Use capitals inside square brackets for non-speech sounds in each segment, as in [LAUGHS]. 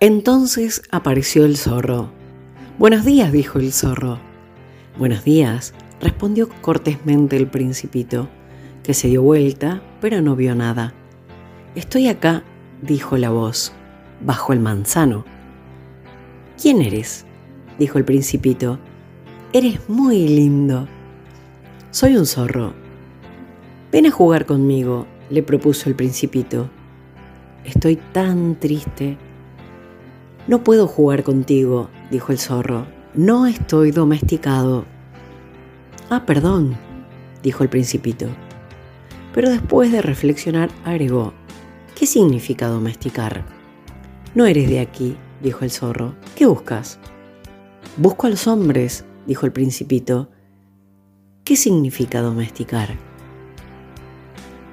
Entonces apareció el zorro. Buenos días, dijo el zorro. Buenos días, respondió cortésmente el principito, que se dio vuelta, pero no vio nada. Estoy acá, dijo la voz, bajo el manzano. ¿Quién eres? dijo el principito. Eres muy lindo. Soy un zorro. Ven a jugar conmigo, le propuso el principito. Estoy tan triste. No puedo jugar contigo, dijo el zorro. No estoy domesticado. Ah, perdón, dijo el principito. Pero después de reflexionar agregó, ¿qué significa domesticar? No eres de aquí, dijo el zorro. ¿Qué buscas? Busco a los hombres, dijo el principito. ¿Qué significa domesticar?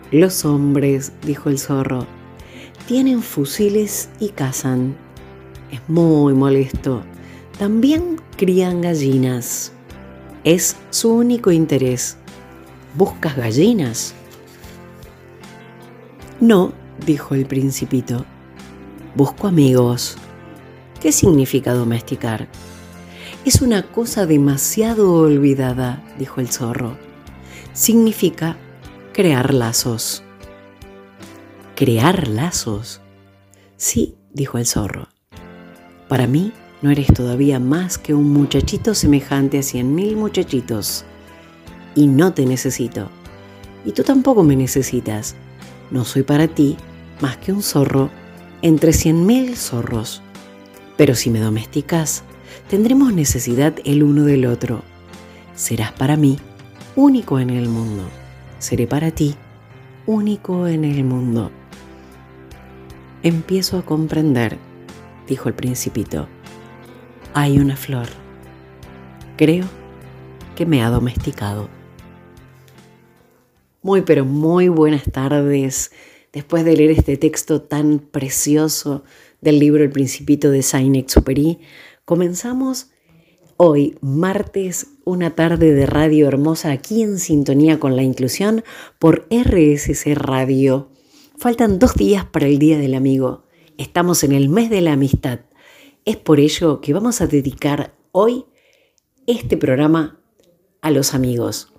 Los hombres, dijo el zorro, tienen fusiles y cazan. Es muy molesto. También crían gallinas. Es su único interés. ¿Buscas gallinas? No, dijo el principito. Busco amigos. ¿Qué significa domesticar? Es una cosa demasiado olvidada, dijo el zorro. Significa crear lazos. ¿Crear lazos? Sí, dijo el zorro. Para mí no eres todavía más que un muchachito semejante a cien mil muchachitos. Y no te necesito. Y tú tampoco me necesitas. No soy para ti más que un zorro entre cien mil zorros. Pero si me domesticas, tendremos necesidad el uno del otro. Serás para mí único en el mundo. Seré para ti único en el mundo. Empiezo a comprender, dijo el principito. Hay una flor. Creo que me ha domesticado. Muy, pero muy buenas tardes. Después de leer este texto tan precioso del libro El Principito de Saint-Exupéry, comenzamos hoy, martes, una tarde de radio hermosa aquí en sintonía con la inclusión por RSC Radio. Faltan dos días para el Día del Amigo. Estamos en el mes de la amistad. Es por ello que vamos a dedicar hoy este programa a los amigos,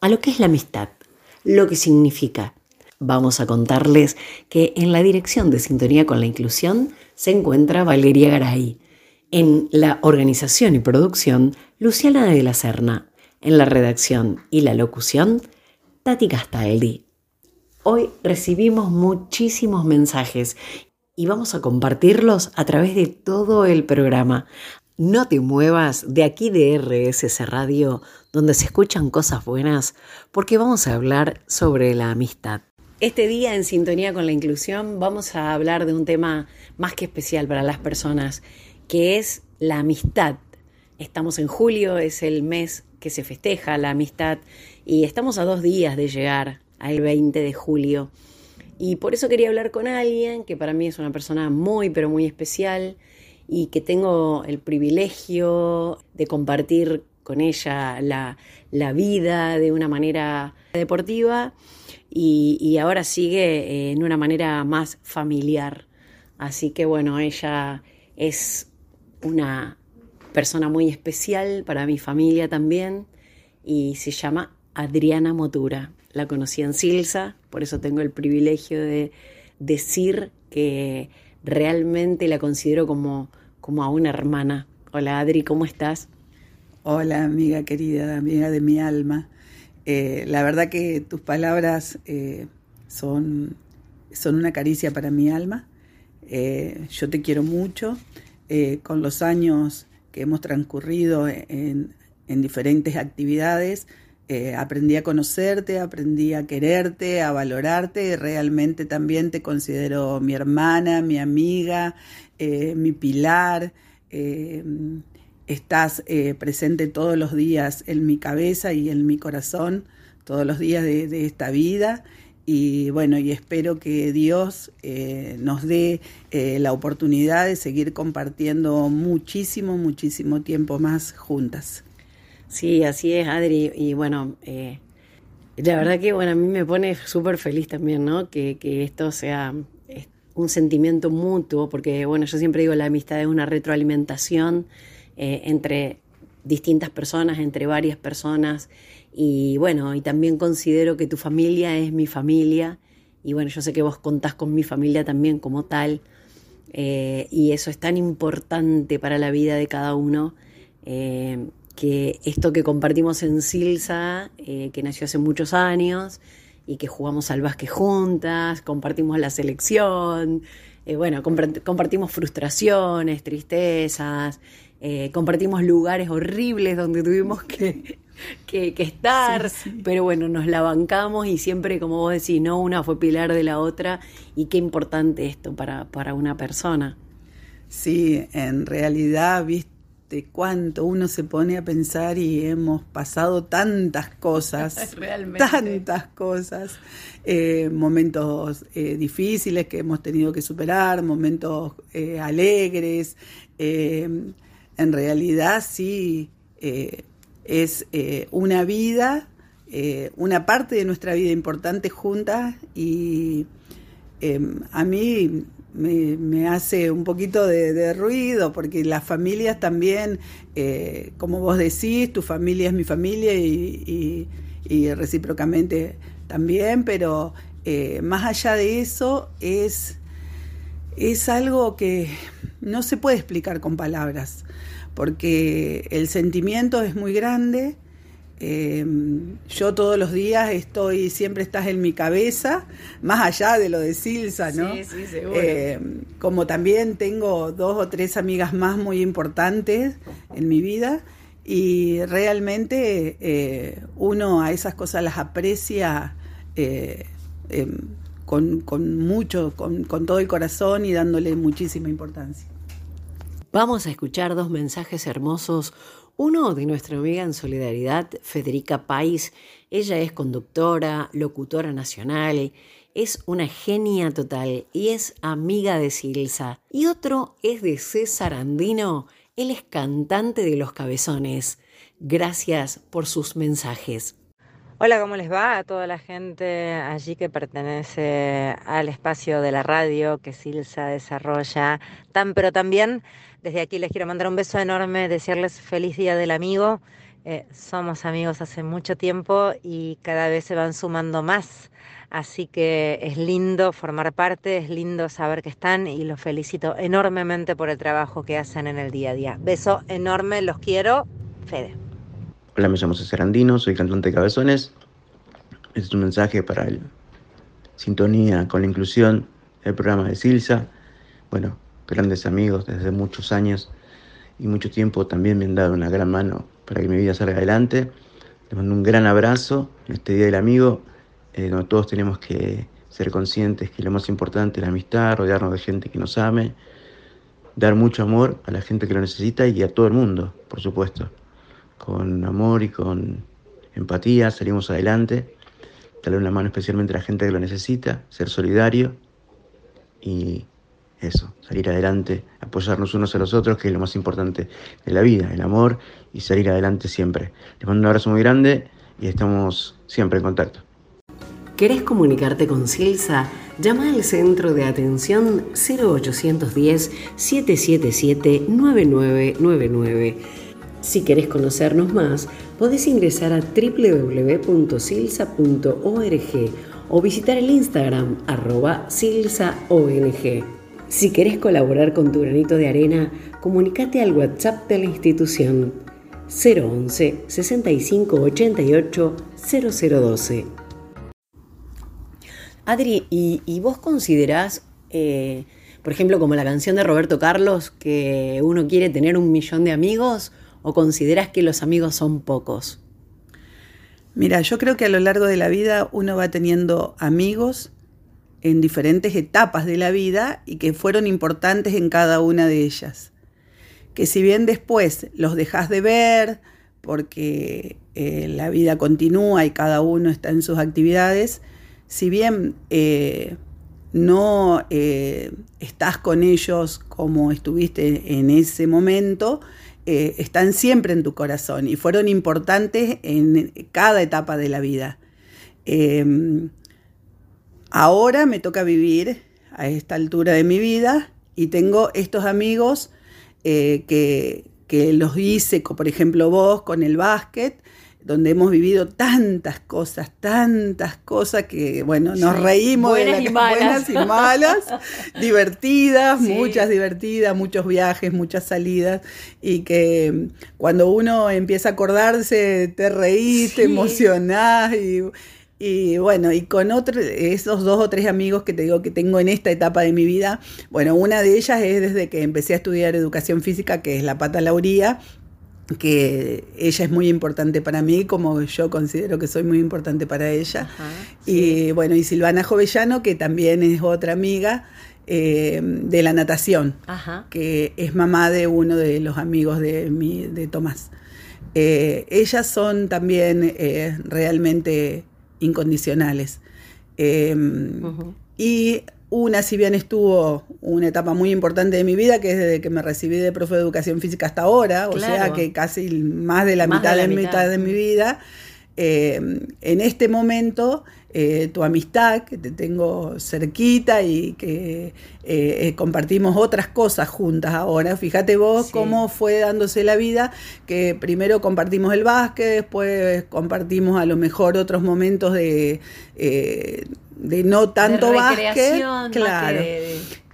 a lo que es la amistad, lo que significa. Vamos a contarles que en la dirección de Sintonía con la Inclusión se encuentra Valeria Garay, en la organización y producción Luciana de la Serna, en la redacción y la locución Tati Castaldi. Hoy recibimos muchísimos mensajes y vamos a compartirlos a través de todo el programa. No te muevas de aquí de RSS Radio, donde se escuchan cosas buenas, porque vamos a hablar sobre la amistad. Este día en sintonía con la inclusión vamos a hablar de un tema más que especial para las personas, que es la amistad. Estamos en julio, es el mes que se festeja la amistad y estamos a dos días de llegar al 20 de julio. Y por eso quería hablar con alguien que para mí es una persona muy, pero muy especial y que tengo el privilegio de compartir con ella la, vida de una manera deportiva y, ahora sigue en una manera más familiar. Así que bueno, ella es una persona muy especial para mi familia también y se llama Adriana Motura. La conocí en Silsa, por eso tengo el privilegio de decir que realmente la considero como, como a una hermana. Hola Adri, ¿cómo estás? Hola amiga querida, amiga de mi alma. Eh, la verdad que tus palabras eh, son, son una caricia para mi alma. Eh, yo te quiero mucho. con los años que hemos transcurrido en, en diferentes actividades, aprendí a conocerte, aprendí a quererte, a valorarte. Realmente también te considero mi hermana, mi amiga, mi pilar estás eh, presente todos los días en mi cabeza y en mi corazón, todos los días de, esta vida. Y bueno, y espero que Dios eh, nos dé eh, la oportunidad de seguir compartiendo muchísimo, muchísimo tiempo más juntas. Sí, así es, Adri. Y bueno, la verdad que bueno, a mí me pone súper feliz también, ¿no? Que, que esto sea un sentimiento mutuo, porque bueno, yo siempre digo la amistad es una retroalimentación eh, entre distintas personas, entre varias personas, y bueno, y también considero que tu familia es mi familia, y bueno, yo sé que vos contás con mi familia también como tal, eh, y eso es tan importante para la vida de cada uno, eh, que esto que compartimos en Silsa, que nació hace muchos años, y que jugamos al básquet juntas, compartimos la selección, eh, bueno, compartimos frustraciones, tristezas, eh, compartimos lugares horribles donde tuvimos que, [LAUGHS] que, estar, pero bueno, nos la bancamos y siempre, como vos decís, no una fue pilar de la otra y qué importante esto para, para una persona. Sí, en realidad, viste de cuánto uno se pone a pensar y hemos pasado tantas cosas, [LAUGHS] tantas cosas, eh, momentos eh, difíciles que hemos tenido que superar, momentos eh, alegres. en realidad sí es una vida, una parte de nuestra vida importante juntas y a mí me, hace un poquito de, ruido, porque las familias también, eh, como vos decís, tu familia es mi familia y, recíprocamente también, pero eh, más allá de eso es, es algo que no se puede explicar con palabras, porque el sentimiento es muy grande Em, yo todos los días estoy, siempre estás en mi cabeza, más allá de lo de Silsa, ¿no? Sí, sí, seguro. Em, como también tengo dos o tres amigas más muy importantes en mi vida y realmente eh, uno a esas cosas las aprecia eh, em, con, con, mucho, con, con todo el corazón y dándole muchísima importancia. Vamos a escuchar dos mensajes hermosos uno de nuestra amiga en solidaridad, Federica Pais, ella es conductora, locutora nacional, es una genia total y es amiga de Silsa. Y otro es de César Andino, él es cantante de Los Cabezones. Gracias por sus mensajes. Hola, ¿cómo les va a toda la gente allí que pertenece al espacio de la radio que Silsa desarrolla tan pero también desde aquí les quiero mandar un beso enorme, decirles feliz día del amigo. Eh, somos amigos hace mucho tiempo y cada vez se van sumando más. Así que es lindo formar parte, es lindo saber que están y los felicito enormemente por el trabajo que hacen en el día a día. Beso enorme, los quiero. Fede. Hola, me llamo César Andino, soy cantante de Cabezones. Este es un mensaje para el sintonía con la inclusión del programa de Silsa. Bueno, grandes amigos desde muchos años y mucho tiempo también me han dado una gran mano para que mi vida salga adelante. Les mando un gran abrazo en este Día del Amigo, eh, todos tenemos que ser conscientes que lo más importante es la amistad, rodearnos de gente que nos ame, dar mucho amor a la gente que lo necesita y a todo el mundo, por supuesto. Con amor y con empatía salimos adelante, darle una mano especialmente a la gente que lo necesita, ser solidario y eso, salir adelante, apoyarnos unos a los otros, que es lo más importante de la vida, el amor y salir adelante siempre. Les mando un abrazo muy grande y estamos siempre en contacto. ¿Querés comunicarte con Silsa? Llama al centro de atención 0810-777-9999. Si querés conocernos más, podés ingresar a www.silsa.org o visitar el Instagram arroba silsaong. Si querés colaborar con tu granito de arena, comunícate al WhatsApp de la institución 011 65 88 0012. Adri, ¿y, vos considerás, eh, por ejemplo, como la canción de Roberto Carlos, que uno quiere tener un millón de amigos o considerás que los amigos son pocos? Mira, yo creo que a lo largo de la vida uno va teniendo amigos en diferentes etapas de la vida y que fueron importantes en cada una de ellas. Que si bien después los dejas de ver, porque eh, la vida continúa y cada uno está en sus actividades, si bien eh, no eh, estás con ellos como estuviste en ese momento, están siempre en tu corazón y fueron importantes en cada etapa de la vida. Ahora me toca vivir a esta altura de mi vida y tengo estos amigos eh, que, que los hice, por ejemplo vos, con el básquet, donde hemos vivido tantas cosas, tantas cosas que, bueno, nos reímos buenas, de y buenas y malas, [LAUGHS] divertidas, muchas divertidas, muchos viajes, muchas salidas, y que cuando uno empieza a acordarse, te reís, te emocionás y... Y bueno, y con otros, esos dos o tres amigos que te digo que tengo en esta etapa de mi vida, bueno, una de ellas es desde que empecé a estudiar educación física, que es la Pata Lauría, que ella es muy importante para mí, como yo considero que soy muy importante para ella. Y bueno, y Silvana Jovellano, que también es otra amiga eh, de la natación, que es mamá de uno de los amigos de, mi, de Tomás. Eh, ellas son también eh, realmente incondicionales. Y una, si bien estuvo una etapa muy importante de mi vida, que es desde que me recibí de profe de educación física hasta ahora, o sea que casi más de la, mitad, de, mitad. de mi vida. Eh, en este momento, eh, tu amistad, que te tengo cerquita y que eh, compartimos otras cosas juntas ahora. Fíjate vos cómo fue dándose la vida, que primero compartimos el básquet, después compartimos a lo mejor otros momentos de de no tanto de básquet. Claro.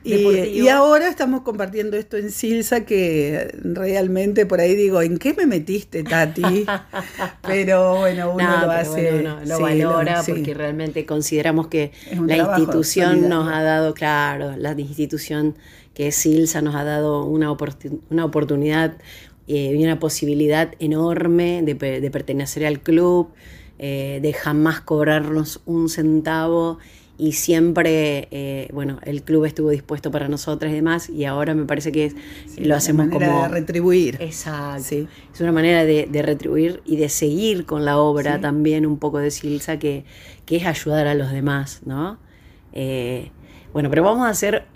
y, ahora estamos compartiendo esto en Silsa que realmente por ahí digo, ¿en qué me metiste, Tati? [LAUGHS] pero bueno, uno lo hace. lo valora porque realmente consideramos que la institución nos ha dado, claro, la institución que es Silsa nos ha dado una, una oportunidad eh, y una posibilidad enorme de, de pertenecer al club eh, de jamás cobrarnos un centavo y siempre, eh, bueno, el club estuvo dispuesto para nosotras y demás y ahora me parece que lo hacemos una manera como... de retribuir. Exacto. Es una manera de, retribuir y de seguir con la obra también un poco de Silsa que, que, es ayudar a los demás, ¿no? Eh, bueno, pero vamos a hacer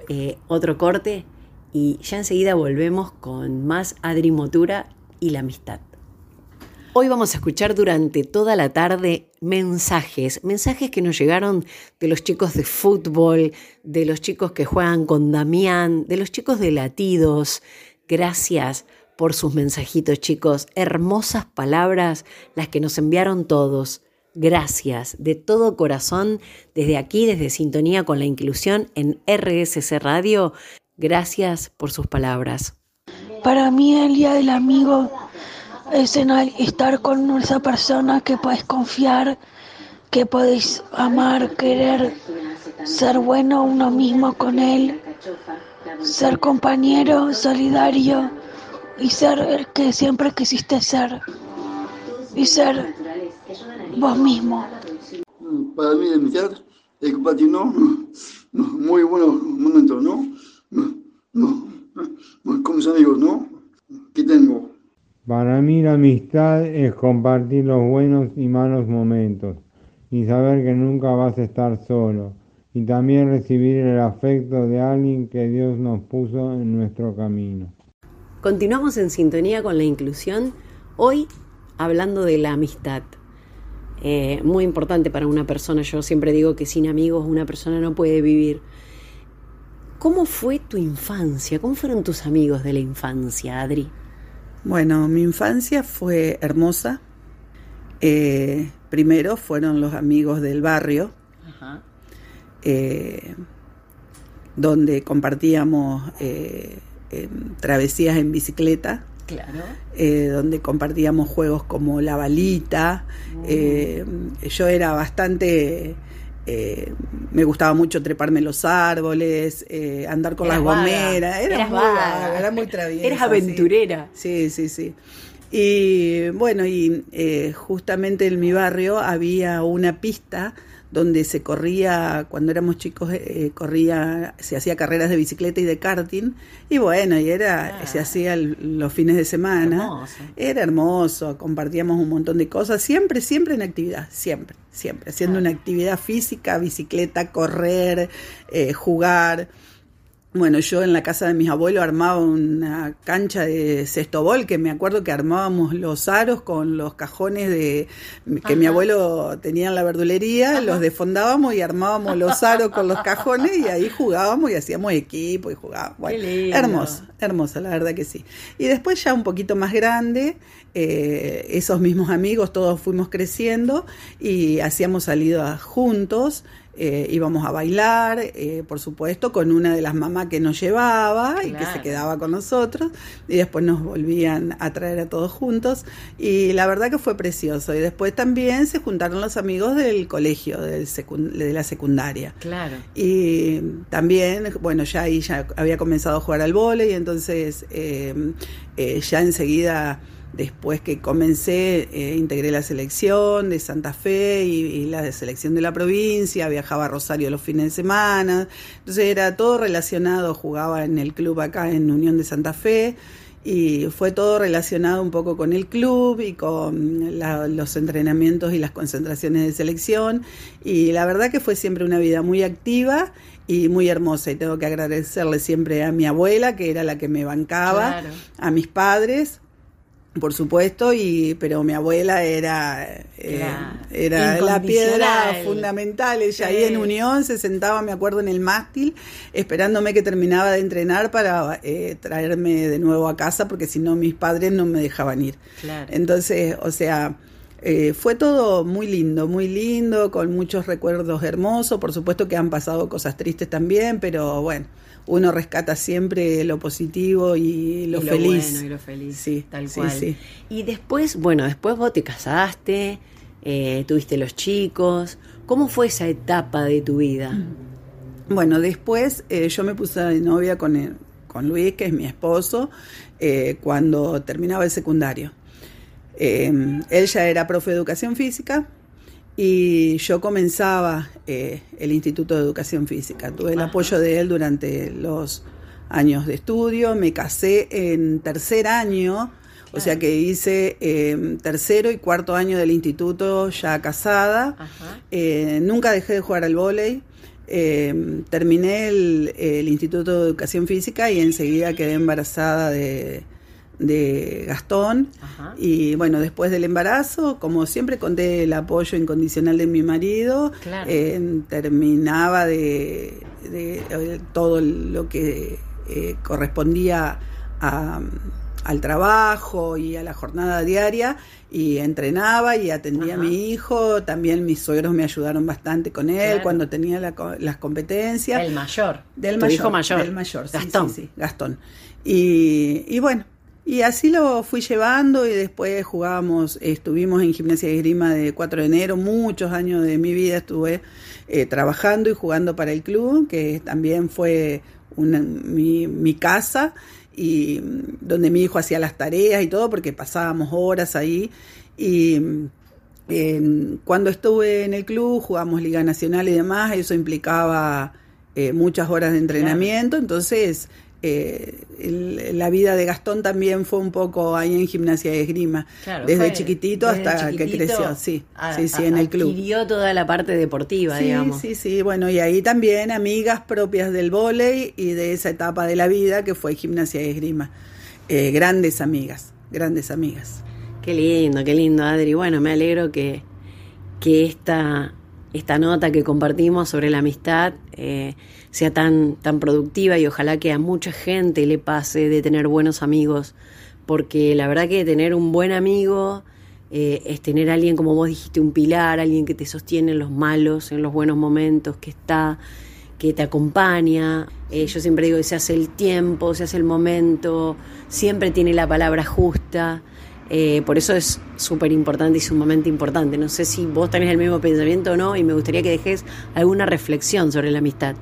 otro corte y ya enseguida volvemos con más Adri Motura y la amistad. Hoy vamos a escuchar durante toda la tarde mensajes, mensajes que nos llegaron de los chicos de fútbol, de los chicos que juegan con Damián, de los chicos de latidos. Gracias por sus mensajitos, chicos. Hermosas palabras las que nos enviaron todos. Gracias de todo corazón desde aquí, desde Sintonía con la Inclusión en RSC Radio. Gracias por sus palabras. Para mí el Día del Amigo es estar con esa persona que podés confiar, que podéis amar, querer, ser bueno uno mismo con él, ser compañero, solidario y ser el que siempre quisiste ser y ser vos mismo. Para mí, amistad es compartir muy buenos momentos, ¿no? no, no, con mis amigos, ¿no? Que tengo. Para mí la amistad es compartir los buenos y malos momentos y saber que nunca vas a estar solo y también recibir el afecto de alguien que Dios nos puso en nuestro camino. Continuamos en sintonía con la inclusión, hoy hablando de la amistad. Eh, muy importante para una persona, yo siempre digo que sin amigos una persona no puede vivir. ¿Cómo fue tu infancia? ¿Cómo fueron tus amigos de la infancia, Adri? Bueno, mi infancia fue hermosa. Eh, primero fueron los amigos del barrio, eh, donde compartíamos eh, travesías en bicicleta. Claro. donde compartíamos juegos como la balita. Yo era bastante eh, me gustaba mucho treparme los árboles, eh, andar con las gomeras. Era muy era muy traviesa. Eras aventurera. Sí, sí, sí. Y bueno, y eh, justamente en mi barrio había una pista donde se corría, cuando éramos chicos, eh, corría, se hacía carreras de bicicleta y de karting, y bueno, y era, ah. se hacía los fines de semana. Era hermoso, compartíamos un montón de cosas, siempre, siempre en actividad, siempre, siempre, haciendo ah. una actividad física, bicicleta, correr, eh, jugar. Bueno, yo en la casa de mis abuelos armaba una cancha de cestobol, que me acuerdo que armábamos los aros con los cajones de que mi abuelo tenía en la verdulería, los defondábamos y armábamos los aros con los cajones y ahí jugábamos y hacíamos equipo y jugábamos. Bueno, hermoso, hermoso, la verdad que sí. Y después ya un poquito más grande, eh, esos mismos amigos, todos fuimos creciendo y hacíamos salidas juntos. Eh, íbamos a bailar, eh, por supuesto, con una de las mamás que nos llevaba y que se quedaba con nosotros, y después nos volvían a traer a todos juntos, y la verdad que fue precioso. Y después también se juntaron los amigos del colegio, del de la secundaria. Claro. Y también, bueno, ya ahí ya había comenzado a jugar al vóley, y entonces eh, ya enseguida Después que comencé, eh, integré la selección de Santa Fe y, la de selección de la provincia, viajaba a Rosario los fines de semana, entonces era todo relacionado, jugaba en el club acá en Unión de Santa Fe y fue todo relacionado un poco con el club y con los entrenamientos y las concentraciones de selección. Y la verdad que fue siempre una vida muy activa y muy hermosa. Y tengo que agradecerle siempre a mi abuela que era la que me bancaba, a mis padres por supuesto, y pero mi abuela era, eh, era la piedra fundamental. Ella ahí en Unión se sentaba, me acuerdo, en el mástil, esperándome que terminaba de entrenar para eh, traerme de nuevo a casa, porque si no mis padres no me dejaban ir. Entonces, o sea, eh, fue todo muy lindo, muy lindo, con muchos recuerdos hermosos. Por supuesto que han pasado cosas tristes también, pero bueno uno rescata siempre lo positivo y lo, feliz. Bueno y lo feliz, sí, tal cual. Y después, bueno, después vos te casaste, eh, tuviste los chicos. ¿Cómo fue esa etapa de tu vida? [CLEARS THROAT] Bueno, después eh, yo me puse de novia con, con Luis, que es mi esposo, eh, cuando terminaba el secundario. él ya era profe de educación física, y yo comenzaba eh, el Instituto de Educación Física. Tuve el apoyo de él durante los años de estudio, me casé en tercer año, o sea que hice em, tercero y cuarto año del instituto ya casada, eh, nunca dejé de jugar al vóley. Em, terminé el Instituto de Educación Física y enseguida quedé embarazada de, de Gastón. Y bueno, después del embarazo, como siempre conté el apoyo incondicional de mi marido, eh, terminaba de, eh, todo lo que eh, correspondía al trabajo y a la jornada diaria y entrenaba y atendía a mi hijo, también mis suegros me ayudaron bastante con él cuando tenía las competencias. El mayor. Del mayor, hijo mayor. Del mayor, Gastón. Sí, Gastón. Y, y bueno, y así lo fui llevando y después jugábamos, estuvimos en gimnasia de esgrima de 4 de enero, muchos años de mi vida estuve eh, trabajando y jugando para el club, que también fue una, mi, mi casa y mm, donde mi hijo hacía las tareas y todo, porque pasábamos horas ahí. Y mm, cuando estuve en el club, jugamos Liga Nacional y demás, eso implicaba eh, muchas horas de entrenamiento, entonces eh, la vida de Gastón también fue un poco ahí en gimnasia de esgrima, desde chiquitito hasta que creció, sí, sí, sí, en el club. Adquirió toda la parte deportiva, digamos. Sí, sí, bueno, y ahí también amigas propias del vóley y de esa etapa de la vida que fue gimnasia de esgrima. Eh, grandes amigas, grandes amigas. Qué lindo, qué lindo, Adri. Bueno, me alegro que, que esta, esta nota que compartimos sobre la amistad eh, sea tan, tan productiva y ojalá que a mucha gente le pase de tener buenos amigos, porque la verdad que tener un buen amigo eh, es tener alguien, como vos dijiste, un pilar, alguien que te sostiene en los malos, en los buenos momentos, que está, que te acompaña. Eh, yo siempre digo que se hace el tiempo, se hace el momento, siempre tiene la palabra justa. Eh, por eso es súper importante y sumamente importante. No sé si vos tenés el mismo pensamiento o no y me gustaría que dejes alguna reflexión sobre la amistad.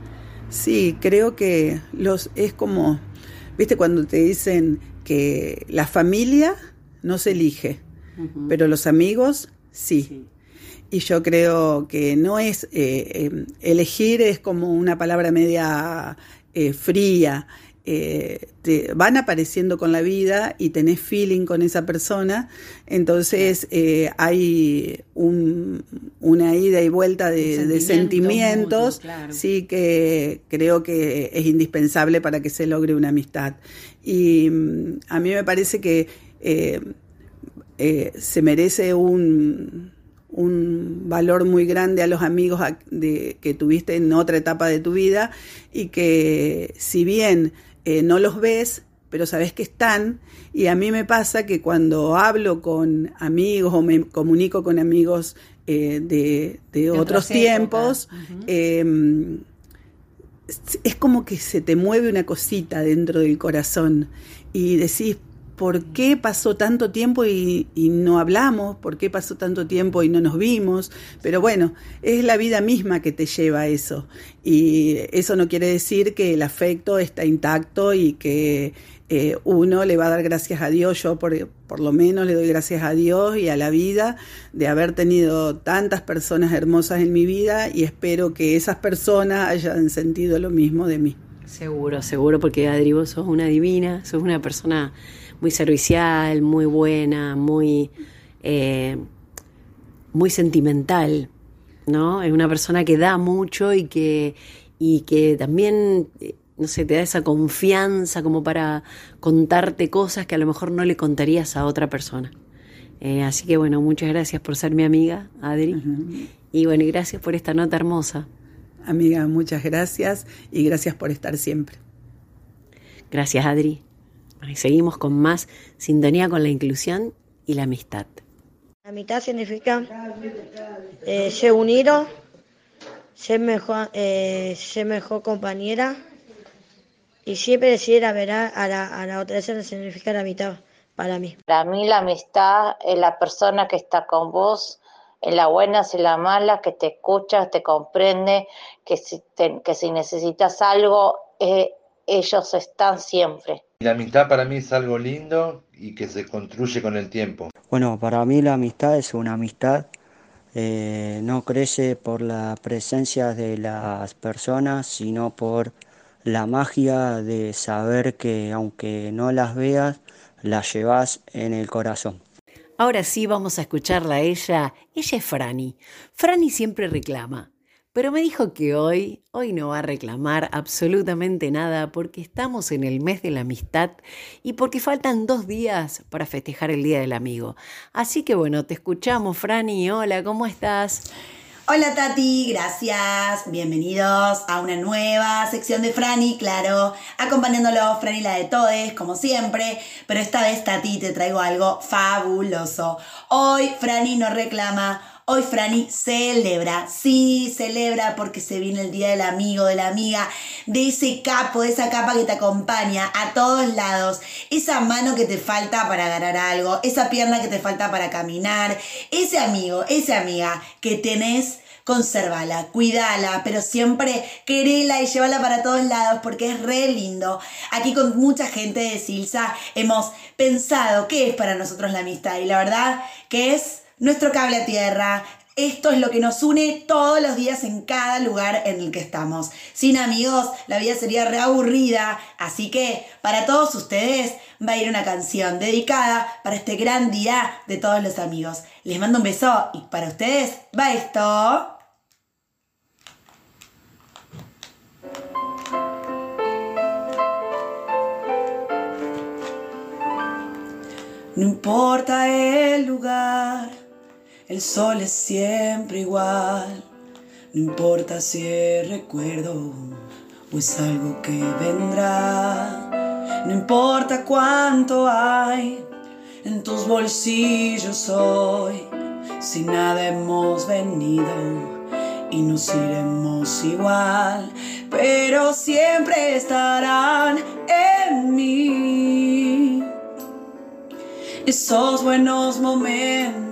Sí, creo que los es como, viste, cuando te dicen que la familia no se elige, pero los amigos sí. Y yo creo que no es eh, em, elegir es como una palabra media eh, fría. Eh, te van apareciendo con la vida y tenés feeling con esa persona, entonces eh, hay una ida y vuelta de, sentimientos, sí que creo que es indispensable para que se logre una amistad. Y mm, a mí me parece que eh, se merece un un valor muy grande a los amigos de, que tuviste en otra etapa de tu vida y que si bien eh, no los ves, pero sabes que están. Y a mí me pasa que cuando hablo con amigos o me comunico con amigos eh, de, otros tiempos, em, es como que se te mueve una cosita dentro del corazón y decís, ¿por qué pasó tanto tiempo y, no hablamos? ¿Por qué pasó tanto tiempo y no nos vimos? Pero bueno, es la vida misma que te lleva a eso. Y eso no quiere decir que el afecto está intacto y que eh, uno le va a dar gracias a Dios. Yo por, por lo menos le doy gracias a Dios y a la vida de haber tenido tantas personas hermosas en mi vida y espero que esas personas hayan sentido lo mismo de mí. Seguro, seguro, porque Adri, vos sos una divina, sos una persona muy servicial, muy buena, muy, eh, muy sentimental, ¿no? Es una persona que da mucho y que, y que también, no sé, te da esa confianza como para contarte cosas que a lo mejor no le contarías a otra persona. Eh, así que bueno, muchas gracias por ser mi amiga, Adri. Y bueno, y gracias por esta nota hermosa. Amiga, muchas gracias y gracias por estar siempre. Gracias, Adri. Y seguimos con más sintonía con la inclusión y la amistad. La amistad significa eh, ser unido, ser mejor, eh, ser mejor compañera y siempre decir la verdad a la, a la otra. Eso significa la amistad para mí. Para mí la amistad es la persona que está con vos en las buenas y las malas, que te escucha, te comprende, que si, que si necesitas algo, eh, ellos están siempre. La amistad para mí es algo lindo y que se construye con el tiempo. Bueno, para mí la amistad es una amistad, eh, no crece por la presencia de las personas, sino por la magia de saber que aunque no las veas, las llevas en el corazón. Ahora sí vamos a escucharla a ella. Ella es Franny. Franny siempre reclama. Pero me dijo que hoy, hoy no va a reclamar absolutamente nada porque estamos en el mes de la amistad y porque faltan dos días para festejar el Día del Amigo. Así que bueno, te escuchamos, Franny. Hola, ¿cómo estás? Hola Tati, gracias. Bienvenidos a una nueva sección de Franny, claro, acompañándolo Franny la de Todes, como siempre, pero esta vez Tati te traigo algo fabuloso. Hoy Franny nos reclama Hoy Franny celebra, sí, celebra porque se viene el día del amigo, de la amiga, de ese capo, de esa capa que te acompaña a todos lados, esa mano que te falta para agarrar algo, esa pierna que te falta para caminar, ese amigo, esa amiga que tenés conservala, cuidala, pero siempre querela y llévala para todos lados porque es re lindo. Aquí con mucha gente de Silsa hemos pensado qué es para nosotros la amistad y la verdad que es nuestro cable a tierra. Esto es lo que nos une todos los días en cada lugar en el que estamos. Sin amigos, la vida sería reaburrida. Así que para todos ustedes va a ir una canción dedicada para este gran día de todos los amigos. Les mando un beso y para ustedes va esto. No importa el lugar el sol es siempre igual, no importa si es recuerdo o es algo que vendrá, no importa cuánto hay en tus bolsillos hoy, si nada hemos venido y nos iremos igual, pero siempre estarán en mí. Esos buenos momentos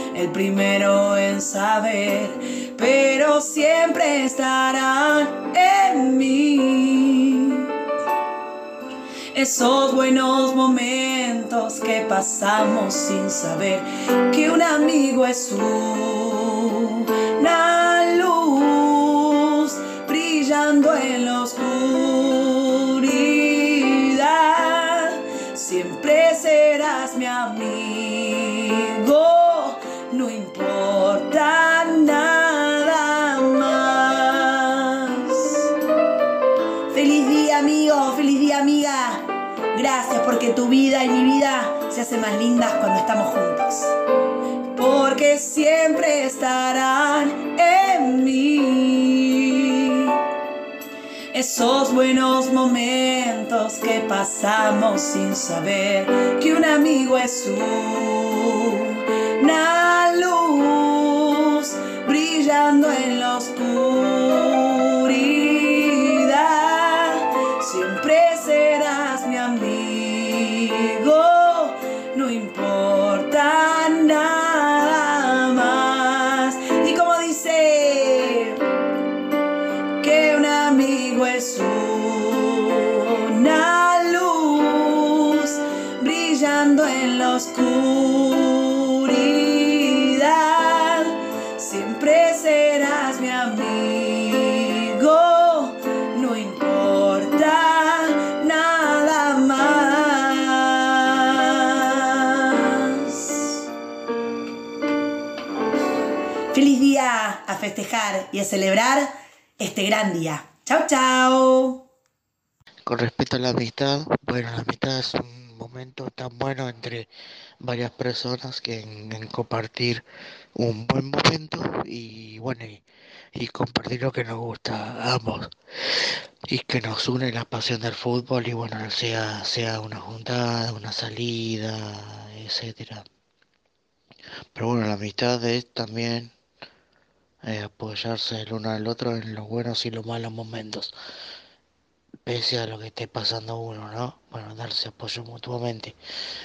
el primero en saber, pero siempre estarán en mí. Esos buenos momentos que pasamos sin saber que un amigo es una luz brillando en la oscuridad. Siempre serás mi amigo, porque tu vida y mi vida se hacen más lindas cuando estamos juntos. Porque siempre estarán en mí. Esos buenos momentos que pasamos sin saber que un amigo es una luz brillando en la festejar y a celebrar este gran día. Chao, chao. Con respecto a la amistad, bueno, la amistad es un momento tan bueno entre varias personas que en, compartir un buen momento y bueno, y, y compartir lo que nos gusta a ambos y que nos une la pasión del fútbol y bueno, sea, sea una juntada, una salida, etcétera. Pero bueno, la amistad es también eh, apoyarse el uno al otro en los buenos y los malos momentos, pese a lo que esté pasando uno, ¿no? Bueno, darse apoyo mutuamente.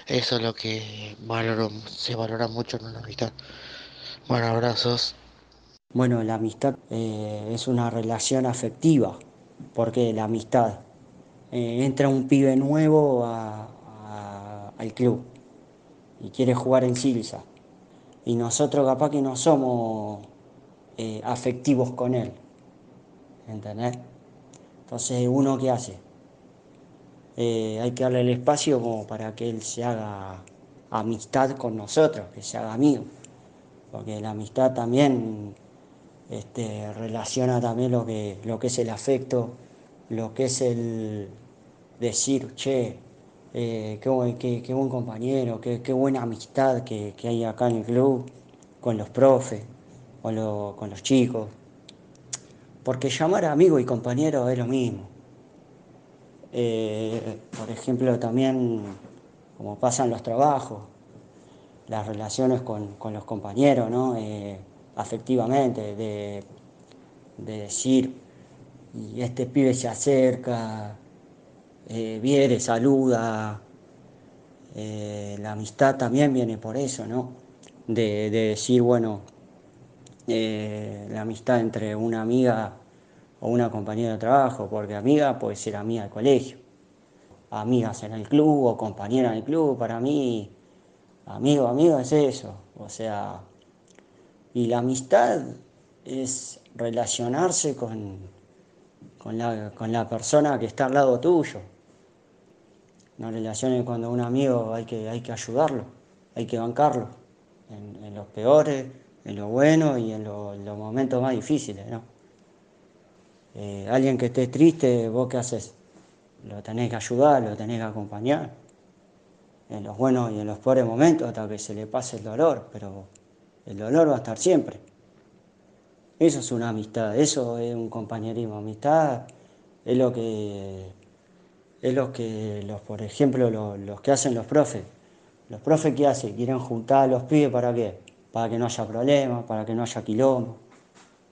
Eso es lo que valoro, se valora mucho en una amistad. Bueno, abrazos. Bueno, la amistad eh, es una relación afectiva, porque la amistad eh, entra un pibe nuevo a- a- al club y quiere jugar en Silsa. Y nosotros capaz que no somos eh, afectivos con él. ¿Entendés? Entonces, ¿uno qué hace? Eh, hay que darle el espacio como para que él se haga amistad con nosotros, que se haga amigo. Porque la amistad también este, relaciona también lo que, lo que es el afecto, lo que es el decir, che, eh, qué, buen, compañero, qué, qué buena amistad que, que hay acá en el club, con los profes, con, lo- con los chicos. Porque llamar a amigo y compañero es lo mismo. Eh, por ejemplo, también como pasan los trabajos, las relaciones con, con los compañeros, ¿no? Eh, afectivamente, de, de decir, y este pibe se acerca, eh, viene, saluda. La amistad también viene por eso, ¿no? De decir, bueno, eh, la amistad entre una amiga o una compañera de trabajo, porque amiga puede ser amiga del colegio, amigas en el club o compañera en el club, para mí, amigo, amigo es eso, o sea, y la amistad es relacionarse con, con, la, con la persona que está al lado tuyo. No relaciones cuando un amigo hay que, hay que ayudarlo, hay que bancarlo, en, en los peores, en lo bueno y en, lo- en los momentos más difíciles, ¿no? Eh, alguien que esté triste, ¿vos qué haces? Lo tenés que ayudar, lo tenés que acompañar. En los buenos y en los peores momentos hasta que se le pase el dolor, pero el dolor va a estar siempre. Eso es una amistad, eso es un compañerismo. Amistad es lo que, es lo que los, por ejemplo, los, los que hacen los profes. Los profes ¿qué hacen? Quieren juntar a los pibes para qué? Para que no haya problemas, para que no haya quilombo,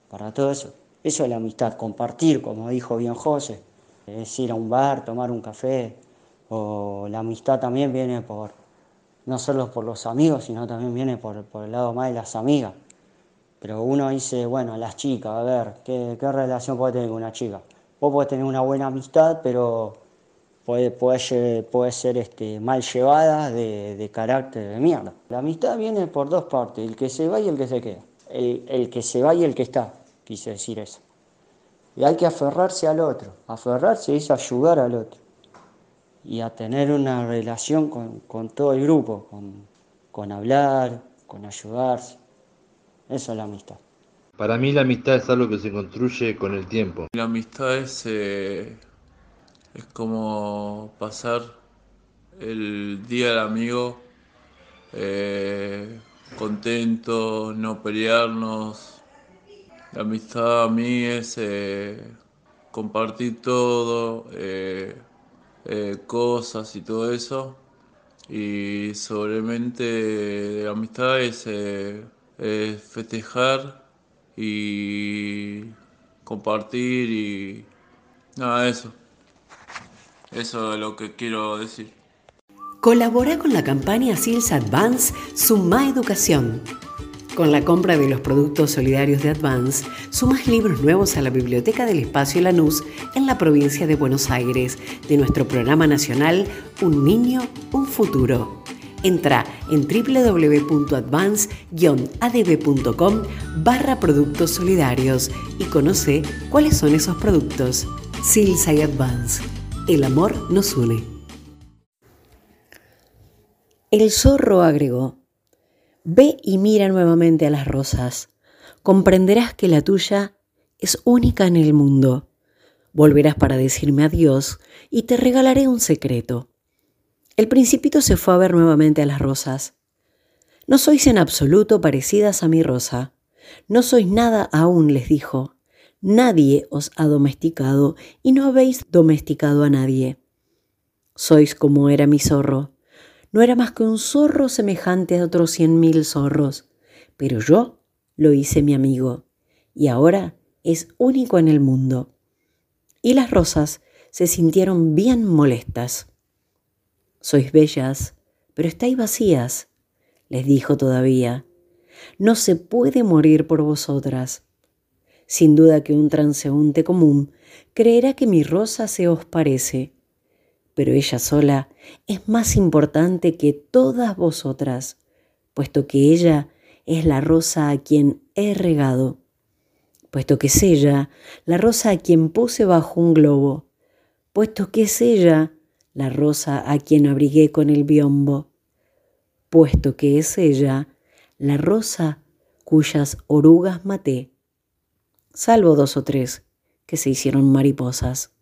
para todo eso. Eso es la amistad, compartir, como dijo bien José, es ir a un bar, tomar un café, o la amistad también viene por, no solo por los amigos, sino también viene por, por el lado más de las amigas. Pero uno dice, bueno, las chicas, a ver, ¿qué, qué relación puede tener con una chica? Vos podés tener una buena amistad, pero puede, puede, puede ser este, mal llevada de, de, carácter de mierda. La amistad viene por dos partes, el que se va y el que se queda. El, el que se va y el que está, quise decir eso. Y hay que aferrarse al otro. Aferrarse es ayudar al otro. Y a tener una relación con, con todo el grupo, con, con hablar, con ayudarse. Eso es la amistad. Para mí la amistad es algo que se construye con el tiempo. La amistad es, eh, es como pasar el día del amigo eh, contento, no pelearnos. La amistad a mí es eh, compartir todo, eh, eh, cosas y todo eso. Y sobremente la amistad es festejar y compartir y nada, eso. Eso es lo que quiero decir. Colabora con la campaña SILS Advance Suma Educación. Con la compra de los productos solidarios de Advance, sumas libros nuevos a la Biblioteca del Espacio Lanús en la provincia de Buenos Aires de nuestro programa nacional Un Niño, Un Futuro. Entra en www.advance-adb.com barra productos solidarios y conoce cuáles son esos productos. Silsa y Advance. El amor nos une. El zorro agregó, Ve y mira nuevamente a las rosas. Comprenderás que la tuya es única en el mundo. Volverás para decirme adiós y te regalaré un secreto. El principito se fue a ver nuevamente a las rosas. No sois en absoluto parecidas a mi rosa. No sois nada aún, les dijo. Nadie os ha domesticado y no habéis domesticado a nadie. Sois como era mi zorro. No era más que un zorro semejante a otros cien mil zorros, pero yo lo hice mi amigo, y ahora es único en el mundo. Y las rosas se sintieron bien molestas. Sois bellas, pero estáis vacías, les dijo todavía. No se puede morir por vosotras. Sin duda que un transeúnte común creerá que mi rosa se os parece, pero ella sola es más importante que todas vosotras, puesto que ella es la rosa a quien he regado, puesto que es ella la rosa a quien puse bajo un globo, puesto que es ella la rosa a quien abrigué con el biombo, puesto que es ella la rosa cuyas orugas maté, salvo dos o tres que se hicieron mariposas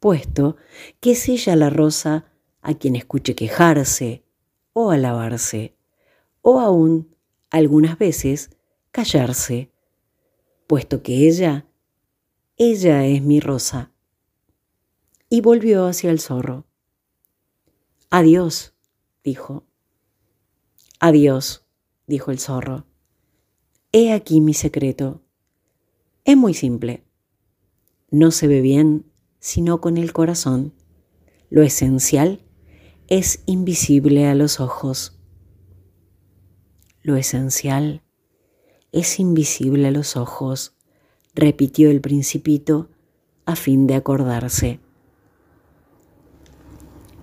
puesto que es ella la rosa a quien escuche quejarse o alabarse, o aún, algunas veces, callarse, puesto que ella, ella es mi rosa. Y volvió hacia el zorro. Adiós, dijo. Adiós, dijo el zorro. He aquí mi secreto. Es muy simple. No se ve bien sino con el corazón. Lo esencial es invisible a los ojos. Lo esencial es invisible a los ojos, repitió el principito a fin de acordarse.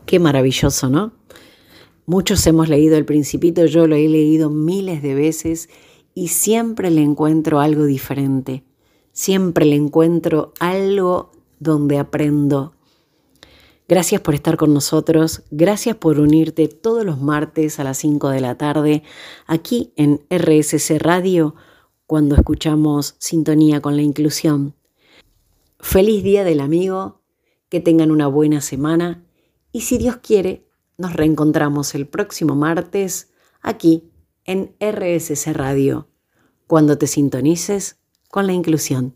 Qué maravilloso, ¿no? Muchos hemos leído el principito, yo lo he leído miles de veces y siempre le encuentro algo diferente, siempre le encuentro algo donde aprendo. Gracias por estar con nosotros, gracias por unirte todos los martes a las 5 de la tarde aquí en RSC Radio cuando escuchamos Sintonía con la Inclusión. Feliz Día del Amigo, que tengan una buena semana y si Dios quiere, nos reencontramos el próximo martes aquí en RSC Radio, cuando te sintonices con la inclusión.